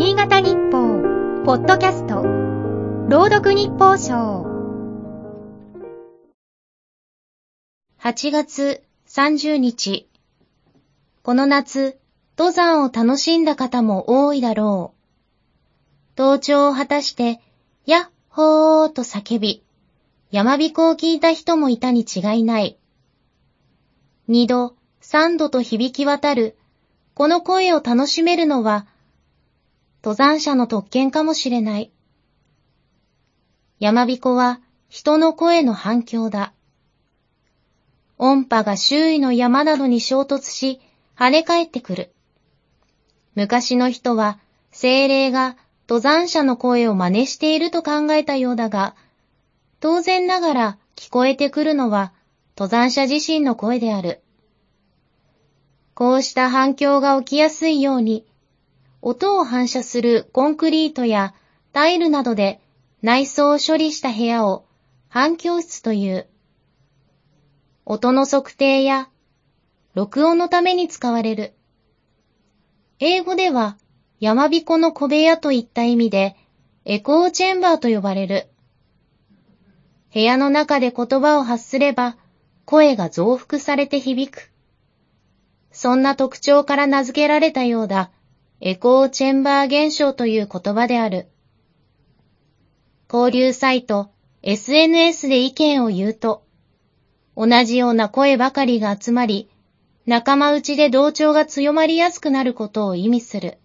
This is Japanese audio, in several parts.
新潟日報、ポッドキャスト、朗読日報賞。8月30日。この夏、登山を楽しんだ方も多いだろう。登頂を果たして、やっほーと叫び、山彦を聞いた人もいたに違いない。二度、三度と響き渡る、この声を楽しめるのは、登山者の特権かもしれない。山彦は人の声の反響だ。音波が周囲の山などに衝突し、跳ね返ってくる。昔の人は精霊が登山者の声を真似していると考えたようだが、当然ながら聞こえてくるのは登山者自身の声である。こうした反響が起きやすいように、音を反射するコンクリートやタイルなどで内装を処理した部屋を反響室という。音の測定や録音のために使われる。英語では山彦の小部屋といった意味でエコーチェンバーと呼ばれる。部屋の中で言葉を発すれば声が増幅されて響く。そんな特徴から名付けられたようだ。エコーチェンバー現象という言葉である。交流サイト、SNS で意見を言うと、同じような声ばかりが集まり、仲間内で同調が強まりやすくなることを意味する。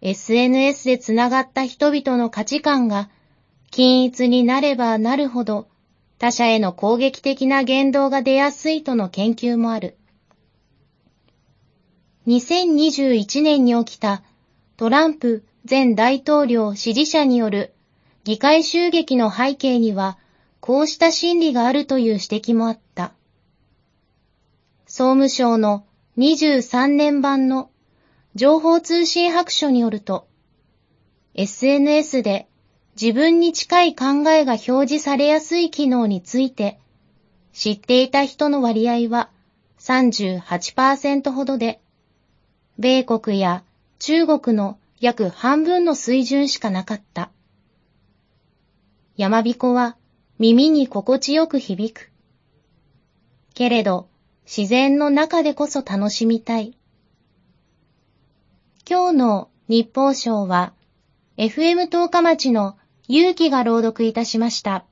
SNS でつながった人々の価値観が均一になればなるほど他者への攻撃的な言動が出やすいとの研究もある。2021年に起きたトランプ前大統領支持者による議会襲撃の背景にはこうした心理があるという指摘もあった。総務省の23年版の情報通信白書によると、SNS で自分に近い考えが表示されやすい機能について知っていた人の割合は38%ほどで、米国や中国の約半分の水準しかなかった。山彦は耳に心地よく響く。けれど、自然の中でこそ楽しみたい。今日の日報賞は、FM 十日町の勇気が朗読いたしました。